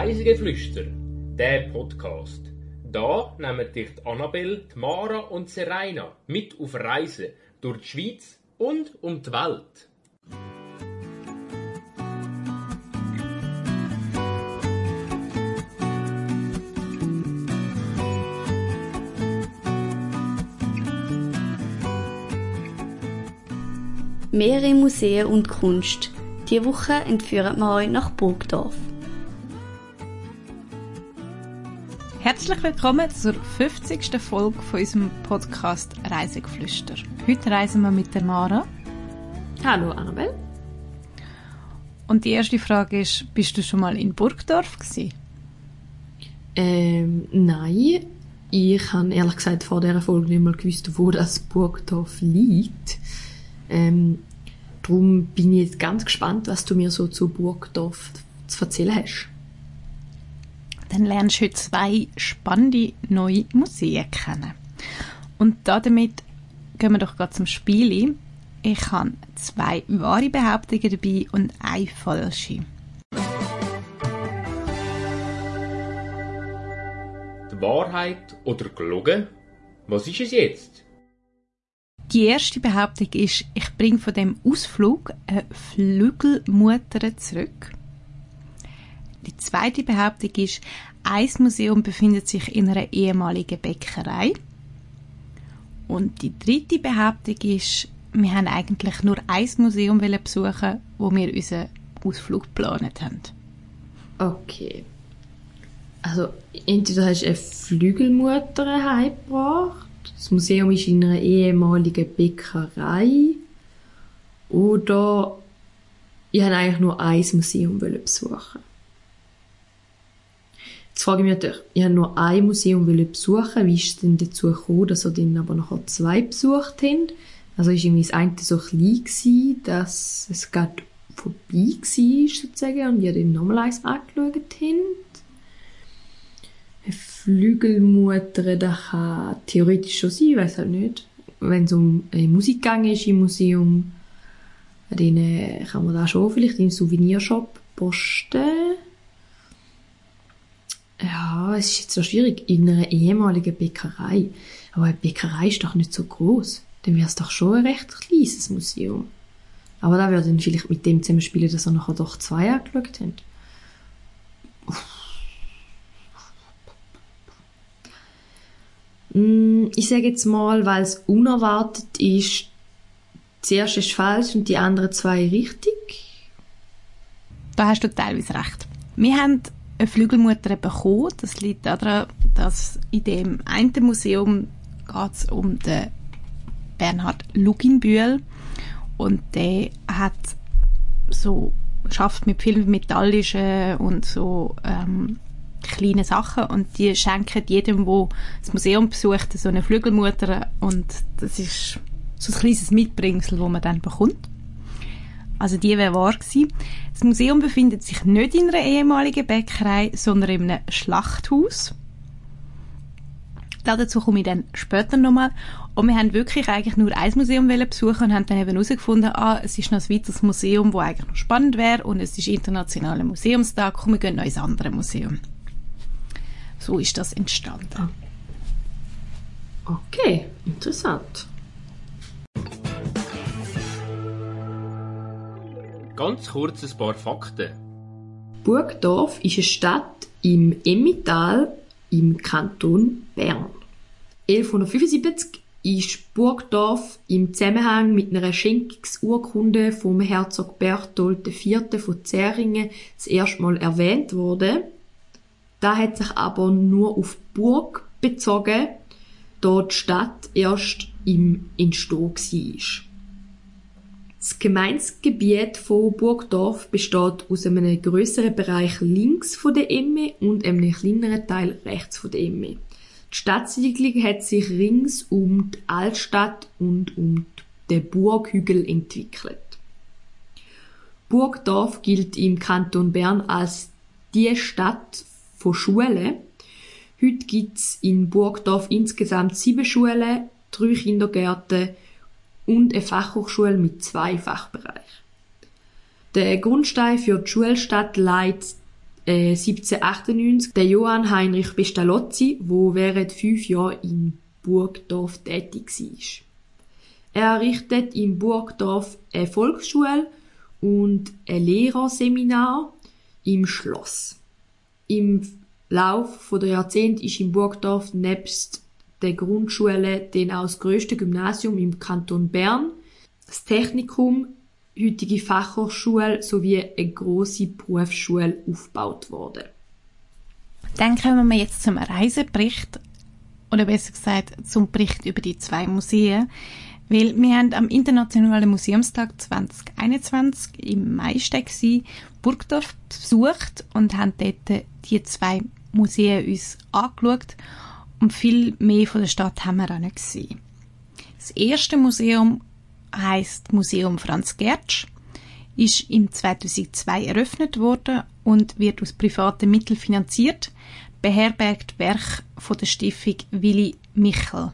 Reisegeflüster, der Podcast. Da nehmen dich die Mara und Serena mit auf Reisen durch die Schweiz und um die Welt. Mehrere Museen und Kunst. Diese Woche entführen wir euch nach Burgdorf. Herzlich willkommen zur 50. Folge von unserem Podcast Reisegeflüster. Heute reisen wir mit der Mara. Hallo Annabelle. Und die erste Frage ist, bist du schon mal in Burgdorf gewesen? Ähm, nein. Ich habe ehrlich gesagt vor dieser Folge nicht mal gewusst, wo das Burgdorf liegt. Ähm, darum bin ich jetzt ganz gespannt, was du mir so zu Burgdorf zu erzählen hast. Dann lernst du heute zwei spannende neue Museen kennen. Und damit gehen wir doch gerade zum Spiel. Ich habe zwei wahre Behauptungen dabei und eine falsche. Die Wahrheit oder gelogen? Was ist es jetzt? Die erste Behauptung ist, ich bringe von dem Ausflug eine Flügelmutter zurück. Die zweite Behauptung ist, ein Museum befindet sich in einer ehemaligen Bäckerei. Und die dritte Behauptung ist, wir haben eigentlich nur ein Museum besuchen, wo wir unseren Ausflug geplant haben. Okay. Also, entweder hast du eine Flügelmutter heimgebracht, das Museum ist in einer ehemaligen Bäckerei, oder ich habe eigentlich nur ein Museum besuchen Jetzt frage ich mich natürlich, ich habe nur ein Museum besuchen, wie ist es denn dazu gekommen, dass ihr dann aber nachher zwei besucht habt? Also ist irgendwie das eine so klein gewesen, dass es gerade vorbei war, sozusagen, und ihr dann nochmal eins angeschaut habt? Eine Flügelmutter, das kann theoretisch schon sein, ich weiß halt nicht. Wenn es um äh, Musik gegangen ist im Museum, dann äh, kann man da schon vielleicht im Souvenirshop posten. Ja, es ist jetzt so schwierig. In einer ehemaligen Bäckerei. Aber eine Bäckerei ist doch nicht so groß. Dann wäre es doch schon ein recht kleines Museum. Aber da würde dann vielleicht mit dem zusammenspielen, dass er nachher doch zwei angeschaut hat. Mm, Ich sage jetzt mal, weil es unerwartet ist, zuerst ist falsch und die anderen zwei richtig. Da hast du teilweise recht. Wir haben eine Flügelmutter bekommen. Das liegt daran, dass in dem einen Museum es um den Bernhard Luginbühl und der hat so schafft mit viel metallischen und so ähm, kleine Sachen und die schenken jedem, wo das Museum besucht, so eine Flügelmutter und das ist so ein kleines Mitbringsel, wo man dann bekommt. Also die wäre wahr gewesen. Das Museum befindet sich nicht in einer ehemaligen Bäckerei, sondern in einem Schlachthaus. Dazu komme ich dann später nochmal. Und wir haben wirklich eigentlich nur ein Museum besuchen und haben dann eben herausgefunden, ah, es ist noch ein weiteres Museum, wo eigentlich noch spannend wäre und es ist internationaler Museumstag, komm, wir gehen noch ins andere Museum. So ist das entstanden. Okay, interessant. Ganz kurz ein paar Fakten. Burgdorf ist eine Stadt im Emmental im Kanton Bern. 1175 ist Burgdorf im Zusammenhang mit einer Schenkungsurkunde vom Herzog Berthold IV. von Zähringen das erste Mal erwähnt worden. Da hat sich aber nur auf Burg bezogen, da die Stadt erst im Entstehen war. Das Gemeindegebiet von Burgdorf besteht aus einem größeren Bereich links von der Emme und einem kleineren Teil rechts von der Emme. Die Stadtsiedlung hat sich rings um die Altstadt und um den Burghügel entwickelt. Burgdorf gilt im Kanton Bern als die Stadt von Schulen. Heute gibt's in Burgdorf insgesamt sieben Schulen, drei Kindergärten und eine Fachhochschule mit zwei Fachbereichen. Der Grundstein für die Schulstadt leitet äh, 1798 der Johann Heinrich Pestalozzi, wo während fünf Jahren in Burgdorf tätig war. Er errichtet in Burgdorf eine Volksschule und ein Lehrerseminar im Schloss. Im Lauf der Jahrzehnte ist in Burgdorf nebst der Grundschule dann auch das grösste Gymnasium im Kanton Bern, das Technikum, heutige Fachhochschule sowie eine grosse Berufsschule aufgebaut worden. Dann kommen wir jetzt zum Reisebericht oder besser gesagt zum Bericht über die zwei Museen, weil wir haben am Internationalen Museumstag 2021 im Mai Burgdorf besucht und haben dort die zwei Museen uns angeschaut und viel mehr von der Stadt haben wir auch nicht gesehen. Das erste Museum heißt Museum Franz Gertsch, ist im 2002 eröffnet worden und wird aus privaten Mitteln finanziert, beherbergt Werk von der Stiftung Willi Michel.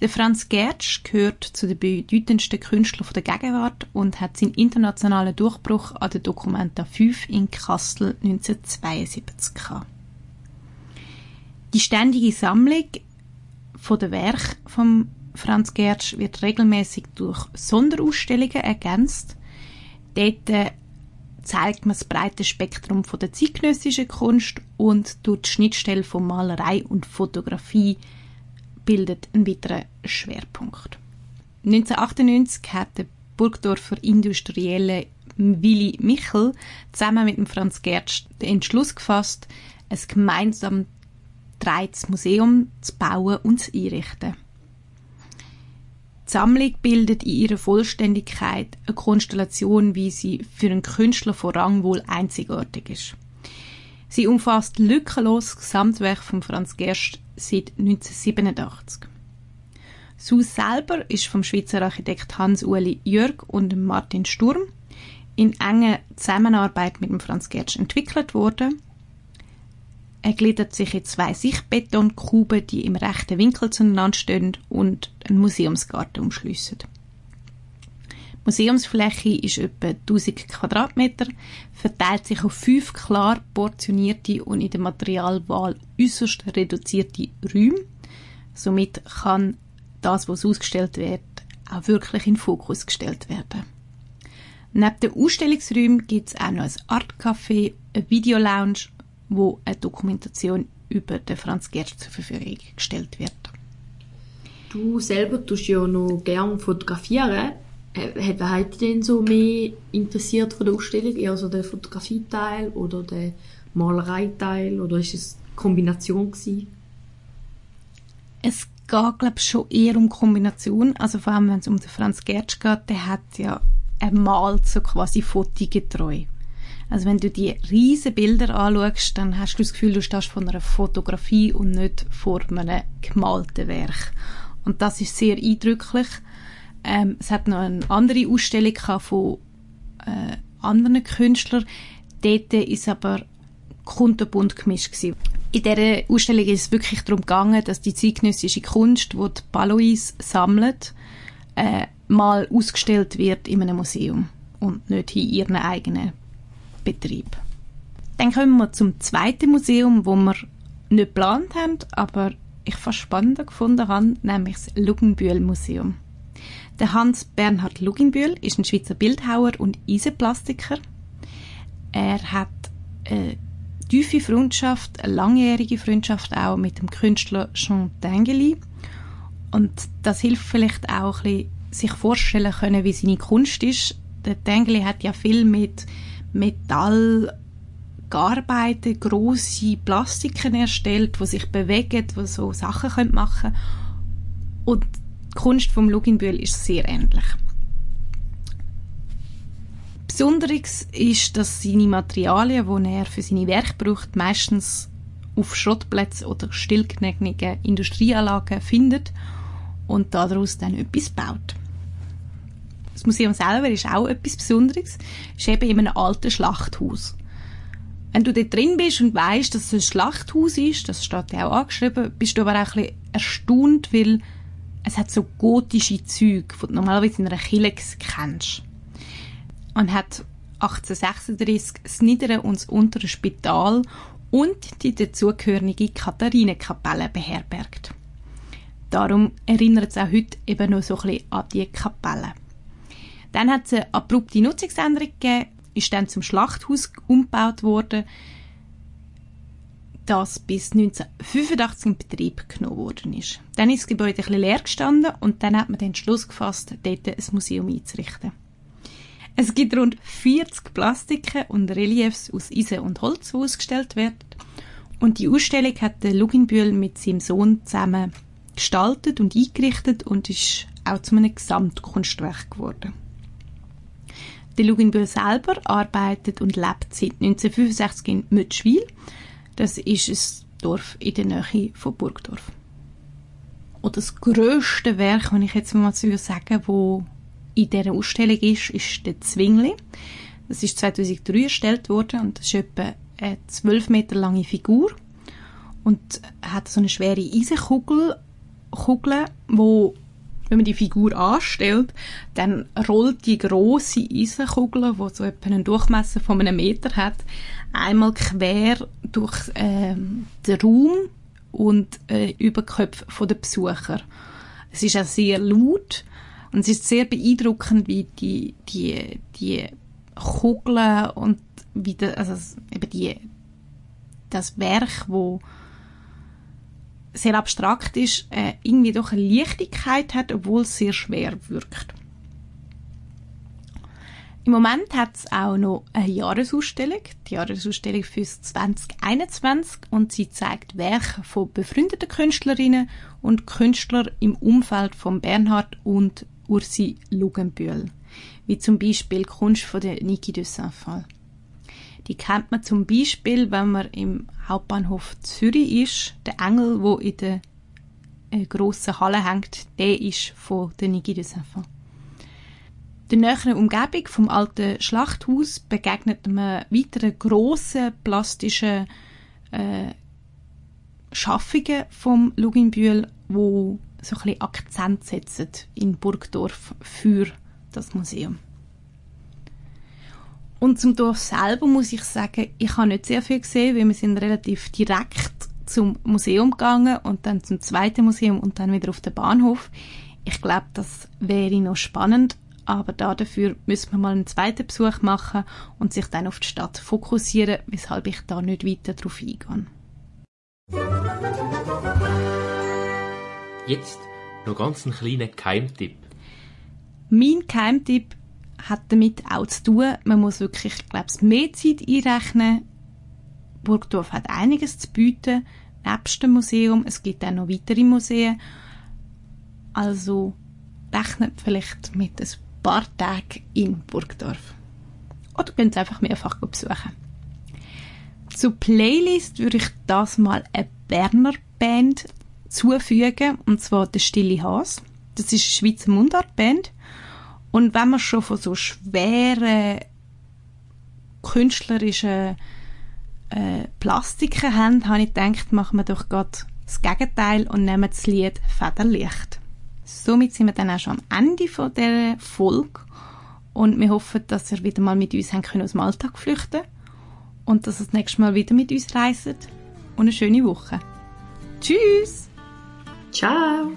Der Franz Gertsch gehört zu den bedeutendsten Künstlern der Gegenwart und hat seinen internationalen Durchbruch an der Documenta 5 in Kassel 1972 gehabt. Die ständige Sammlung von der Werk von Franz Gertsch wird regelmäßig durch Sonderausstellungen ergänzt. Dort äh, zeigt man das breite Spektrum von der zeitgenössischen Kunst und durch die Schnittstelle von Malerei und Fotografie bildet einen weiteren Schwerpunkt. 1998 hat der Burgdorfer Industrielle Willi Michel zusammen mit dem Franz Gertsch den Entschluss gefasst, ein gemeinsam das Museum zu bauen und zu einrichten. Die Sammlung bildet in ihrer Vollständigkeit eine Konstellation, wie sie für einen Künstler von Rang wohl einzigartig ist. Sie umfasst lückenlos das Gesamtwerk von Franz Gerst seit 1987. Das Haus selber ist vom Schweizer Architekt Hans-Uli Jörg und Martin Sturm in enger Zusammenarbeit mit dem Franz Gerst entwickelt worden er gliedert sich in zwei Sichtbetonkuben, die im rechten Winkel zueinander stehen und einen Museumsgarten umschliessen. Die Museumsfläche ist etwa 1000 Quadratmeter, verteilt sich auf fünf klar portionierte und in der Materialwahl äußerst reduzierte Räume. Somit kann das, was ausgestellt wird, auch wirklich in Fokus gestellt werden. Neben den Ausstellungsräumen gibt es auch noch ein Artcafé, eine Videolounge wo eine Dokumentation über den Franz Gerd zur Verfügung gestellt wird. Du selber tust ja noch gern fotografieren. Hat hat dich denn so mehr interessiert von der Ausstellung? Eher so der Fotografieteil oder der Malereiteil oder ist es eine Kombination gewesen? Es geht, glaube ich, schon eher um Kombination. Also vor allem, wenn es um den Franz Gertsch geht, der hat ja malt so quasi fotogetreu. Also wenn du die riesen Bilder anschaust, dann hast du das Gefühl, du stehst vor einer Fotografie und nicht vor einem gemalten Werk. Und das ist sehr eindrücklich. Ähm, es hat noch eine andere Ausstellung von äh, anderen Künstlern. Dort ist aber kunterbunt gemischt gewesen. In dieser Ausstellung ist es wirklich darum gegangen, dass die zeitgenössische Kunst, die die Balois sammelt, äh, mal ausgestellt wird in einem Museum und nicht in ihren eigenen Betrieb. Dann kommen wir zum zweiten Museum, wo wir nicht geplant haben, aber ich fast spannender gefunden habe, nämlich das Luginbühl-Museum. Der Hans Bernhard Luginbühl ist ein Schweizer Bildhauer und Eisenplastiker. Er hat eine tiefe Freundschaft, eine langjährige Freundschaft auch mit dem Künstler Jean Dengeli. Und das hilft vielleicht auch ein bisschen, sich vorstellen können, wie seine Kunst ist. Der Dengeli hat ja viel mit Metall gearbeitet, große Plastiken erstellt, wo sich bewegen, wo so Sachen können machen und die Kunst vom Luginbühl ist sehr ähnlich. Besonderes ist, dass seine Materialien, die er für seine Werke braucht, meistens auf Schrottplätzen oder stillgelegenen Industrieanlagen findet und daraus dann etwas baut. Das Museum selber ist auch etwas Besonderes. Es ist eben in einem alten Schlachthaus. Wenn du dort drin bist und weißt, dass es ein Schlachthaus ist, das steht ja auch angeschrieben, bist du aber auch ein bisschen erstaunt, weil es hat so gotische Züge, die du normalerweise in einer Kirche kennst. Und hat 1836 das niedere und das untere Spital und die dazugehörige Katharinenkapelle beherbergt. Darum erinnert es auch heute eben noch so ein bisschen an die Kapelle. Dann hat es eine abrupte Nutzungsänderung gegeben, ist dann zum Schlachthaus umgebaut worden, das bis 1985 in Betrieb genommen worden ist. Dann ist das Gebäude ein leer gestanden und dann hat man den Entschluss gefasst, dort ein Museum einzurichten. Es gibt rund 40 Plastiken und Reliefs aus Eisen und Holz, die ausgestellt werden. Und die Ausstellung hat der Luginbühl mit seinem Sohn zusammen gestaltet und eingerichtet und ist auch zu einem Gesamtkunstwerk geworden. Der Luginbühl selber arbeitet und lebt seit 1965 in Mütschwil. Das ist ein Dorf in der Nähe von Burgdorf. Und das grösste Werk, wenn ich jetzt mal so sagen wo in dieser Ausstellung ist, ist der Zwingli. Das ist 2003 erstellt worden und das ist etwa eine 12 Meter lange Figur und hat so eine schwere Eisenkugel, Kugel, wo wenn man die Figur anstellt, dann rollt die große Eisenkugel, die so etwa einen Durchmesser von einem Meter hat, einmal quer durch äh, den Raum und äh, über die Köpfe der Besucher. Es ist auch sehr laut und es ist sehr beeindruckend, wie die, die, die Kugeln und wie der, also eben die, das Werk, wo sehr abstrakt ist, äh, irgendwie doch eine Leichtigkeit hat, obwohl es sehr schwer wirkt. Im Moment hat es auch noch eine Jahresausstellung, die Jahresausstellung für 2021 und sie zeigt Werke von befreundeten Künstlerinnen und Künstlern im Umfeld von Bernhard und Ursi Lugenbühl, wie zum Beispiel Kunst von der Niki de Saint-Phal. Die kennt man zum Beispiel, wenn man im Hauptbahnhof Zürich ist. Der Engel, wo in der äh, grossen Halle hängt, der ist von der Niki de Saint-Phal. Der näheren Umgebung vom alten Schlachthaus begegnet man weiteren grossen plastischen äh, Schaffungen vom Luginbühl, wo so ein bisschen Akzent setzen in Burgdorf für das Museum. Und zum Dorf selber muss ich sagen, ich habe nicht sehr viel gesehen, weil wir sind relativ direkt zum Museum gegangen und dann zum zweiten Museum und dann wieder auf den Bahnhof. Ich glaube, das wäre noch spannend, aber da dafür müssen wir mal einen zweiten Besuch machen und sich dann auf die Stadt fokussieren, weshalb ich da nicht weiter darauf eingehe. Jetzt noch ganz einen kleinen Keimtipp. Mein Keimtipp hat damit auch zu tun, man muss wirklich, glaube ich, mehr Zeit einrechnen. Burgdorf hat einiges zu bieten, nebst dem Museum. Es gibt auch noch weitere Museen. Also rechnet vielleicht mit ein paar Tagen in Burgdorf. Oder könnt es einfach mehrfach besuchen. Zur Playlist würde ich das mal eine Berner Band zufügen, und zwar der Stille Haas. Das ist eine Schweizer Mundartband. Und wenn wir schon von so schweren künstlerischen äh, Plastiken haben, habe ich gedacht, machen wir doch gerade das Gegenteil und nehmen das Lied Federlicht. Somit sind wir dann auch schon am Ende von der Folge und wir hoffen, dass ihr wieder mal mit uns können aus dem Alltag flüchten und dass ihr das nächste Mal wieder mit uns reist und eine schöne Woche. Tschüss! Ciao!